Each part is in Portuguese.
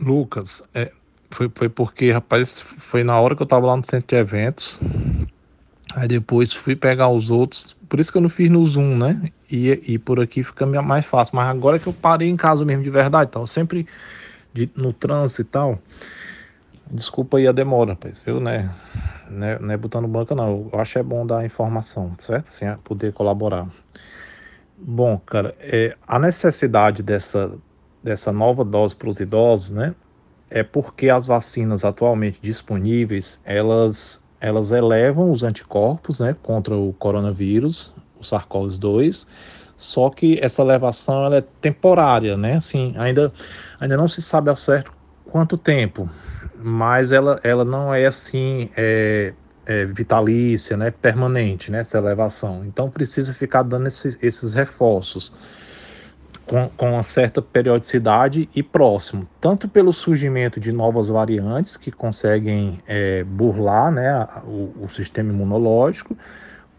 Lucas, é, foi, foi porque, rapaz, foi na hora que eu tava lá no centro de eventos. Aí depois fui pegar os outros. Por isso que eu não fiz no Zoom, né? E, e por aqui fica mais fácil. Mas agora que eu parei em casa mesmo de verdade, então sempre de, no trânsito e tal. Desculpa aí a demora, rapaz, viu, né? Não é, não é botando banca, não. Eu acho é bom dar informação, certo? Assim, é poder colaborar. Bom, cara, é, a necessidade dessa, dessa nova dose para os idosos, né? É porque as vacinas atualmente disponíveis, elas, elas elevam os anticorpos, né? Contra o coronavírus, o SARS-CoV-2, só que essa elevação ela é temporária, né? Assim, ainda, ainda não se sabe ao certo quanto tempo, mas ela, ela não é assim é, é, vitalícia, né, permanente, né, essa elevação. Então precisa ficar dando esses, esses reforços com, com uma certa periodicidade e próximo, tanto pelo surgimento de novas variantes que conseguem é, burlar né, o, o sistema imunológico,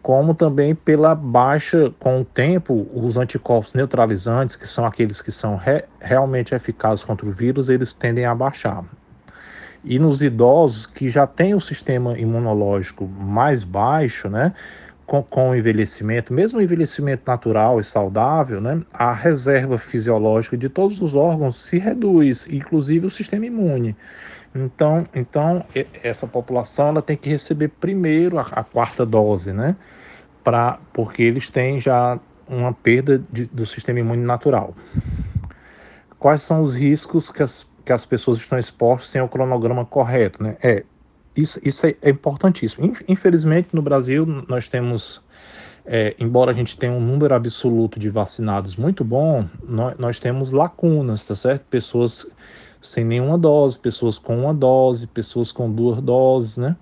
como também pela baixa, com o tempo, os anticorpos neutralizantes, que são aqueles que são re, realmente eficazes contra o vírus, eles tendem a baixar. E nos idosos que já têm o sistema imunológico mais baixo, né, com, com o envelhecimento, mesmo o envelhecimento natural e saudável, né, a reserva fisiológica de todos os órgãos se reduz, inclusive o sistema imune. Então, então essa população ela tem que receber primeiro a, a quarta dose, né? Pra, porque eles têm já uma perda de, do sistema imune natural. Quais são os riscos que as, que as pessoas estão expostas sem o cronograma correto, né? É, isso, isso é, é importantíssimo. Infelizmente, no Brasil, nós temos, é, embora a gente tenha um número absoluto de vacinados muito bom, nós, nós temos lacunas, tá certo? Pessoas sem nenhuma dose, pessoas com uma dose, pessoas com duas doses, né?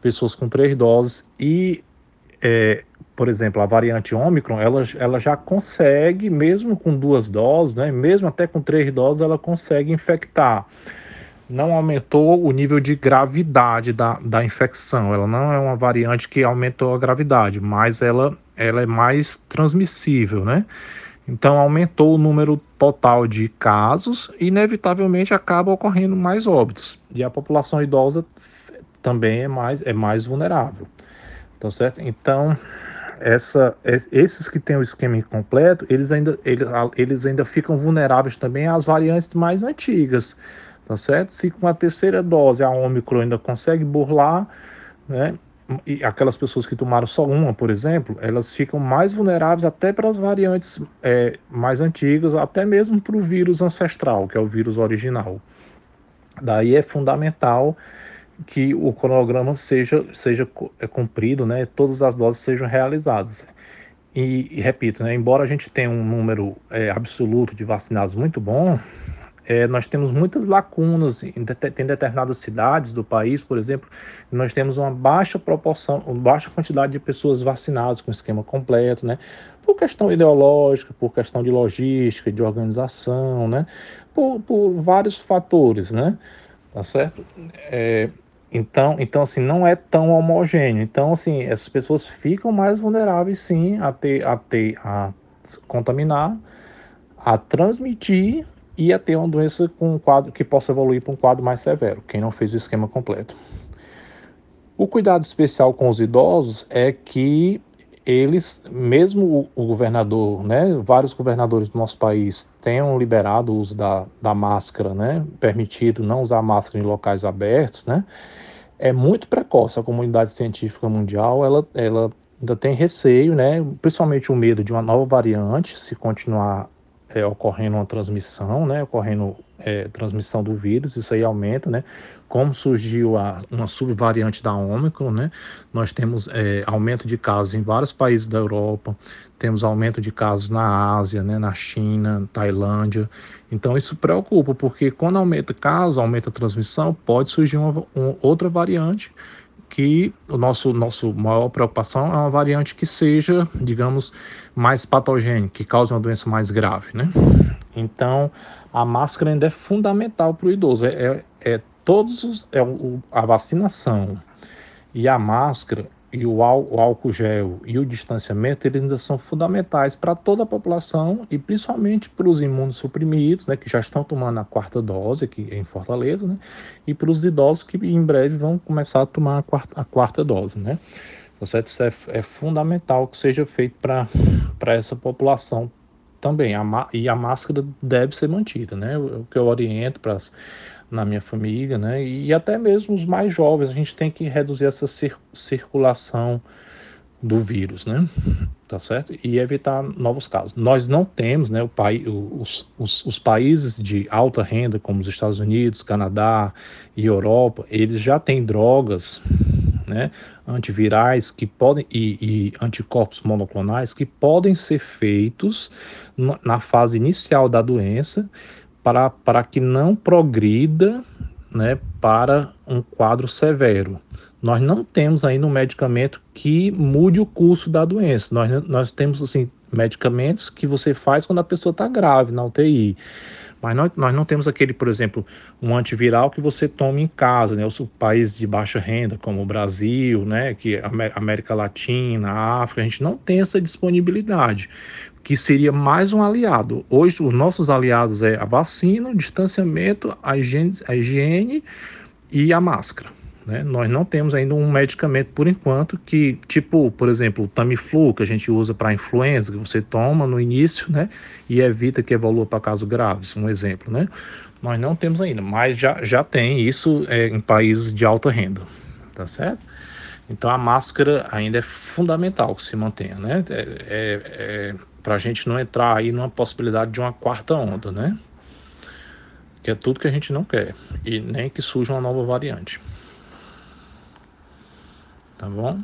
Pessoas com três doses e, é, por exemplo, a variante Ômicron, ela, ela já consegue, mesmo com duas doses, né? Mesmo até com três doses, ela consegue infectar. Não aumentou o nível de gravidade da, da infecção. Ela não é uma variante que aumentou a gravidade, mas ela, ela é mais transmissível, né? Então aumentou o número total de casos e inevitavelmente acaba ocorrendo mais óbitos. E a população idosa também é mais, é mais vulnerável. Tá certo? Então, essa, esses que têm o esquema incompleto, eles ainda, eles, eles ainda ficam vulneráveis também às variantes mais antigas. Tá certo? Se com a terceira dose a Ômicron ainda consegue burlar, né? e aquelas pessoas que tomaram só uma, por exemplo, elas ficam mais vulneráveis até para as variantes é, mais antigas, até mesmo para o vírus ancestral, que é o vírus original. Daí é fundamental que o cronograma seja, seja é, cumprido, né, todas as doses sejam realizadas. E, e repito, né, embora a gente tenha um número é, absoluto de vacinados muito bom, é, nós temos muitas lacunas, em tem determinadas cidades do país, por exemplo, nós temos uma baixa proporção, uma baixa quantidade de pessoas vacinadas com esquema completo, né? Por questão ideológica, por questão de logística, de organização, né? Por, por vários fatores, né? Tá certo? É, então, então, assim, não é tão homogêneo. Então, assim, essas pessoas ficam mais vulneráveis, sim, a ter, a ter, a contaminar, a transmitir e a ter uma doença com um quadro que possa evoluir para um quadro mais severo, quem não fez o esquema completo. O cuidado especial com os idosos é que eles, mesmo o, o, governador, né, vários governadores do nosso país tenham liberado o uso da, da máscara, né, permitido não usar máscara em locais abertos, né, é muito precoce. A comunidade científica mundial, ela, ela ainda tem receio, né, principalmente o medo de uma nova variante, se continuar é, ocorrendo uma transmissão, né, ocorrendo é, transmissão do vírus, isso aí aumenta, né, como surgiu a, uma subvariante da Ômicron, né, nós temos é, aumento de casos em vários países da Europa, temos aumento de casos na Ásia, né, na China, Tailândia, então isso preocupa, porque quando aumenta casos, aumenta a transmissão, pode surgir uma, uma outra variante que o nosso nosso maior preocupação é uma variante que seja, digamos, mais patogênica, que cause uma doença mais grave, né? Então, a máscara ainda é fundamental para o idoso. É, é, é, todos os, é o, a vacinação e a máscara e o, álcool gel e o distanciamento, eles ainda são fundamentais para toda a população e principalmente para os imunossuprimidos, né, que já estão tomando a quarta dose aqui em Fortaleza, né, e para os idosos que em breve vão começar a tomar a quarta, a quarta dose, né. Tá? Isso é, é fundamental que seja feito para essa população também. A, e a máscara deve ser mantida, né? O, que eu oriento para na minha família, né? E até mesmo os mais jovens, a gente tem que reduzir essa cir circulação do vírus, né? Tá certo? E evitar novos casos. Nós não temos, né? O pai, os, os, os países de alta renda, como os Estados Unidos, Canadá e Europa, eles já têm drogas, né? Antivirais que podem e, e anticorpos monoclonais que podem ser feitos na fase inicial da doença para, para que não progrida né, para um quadro severo. Nós não temos ainda um medicamento que mude o curso da doença. Nós, nós temos assim medicamentos que você faz quando a pessoa está grave na UTI. Mas nós, nós não temos aquele, por exemplo, um antiviral que você tome em casa, né? Os países de baixa renda, como o Brasil, né? Que América Latina, África, a gente não tem essa disponibilidade que seria mais um aliado. Hoje, os nossos aliados é a vacina, o distanciamento, a higiene, a higiene e a máscara. Né? Nós não temos ainda um medicamento por enquanto que, tipo, por exemplo, o Tamiflu, que a gente usa para influenza, que você toma no início, né? E evita que evolua para casos graves, um exemplo, né? Nós não temos ainda, mas já, já tem isso é, em países de alta renda, tá certo? Então a máscara ainda é fundamental que se mantenha, né? É, é, é para a gente não entrar aí numa possibilidade de uma quarta onda, né? Que é tudo que a gente não quer e nem que surja uma nova variante. Tá bom?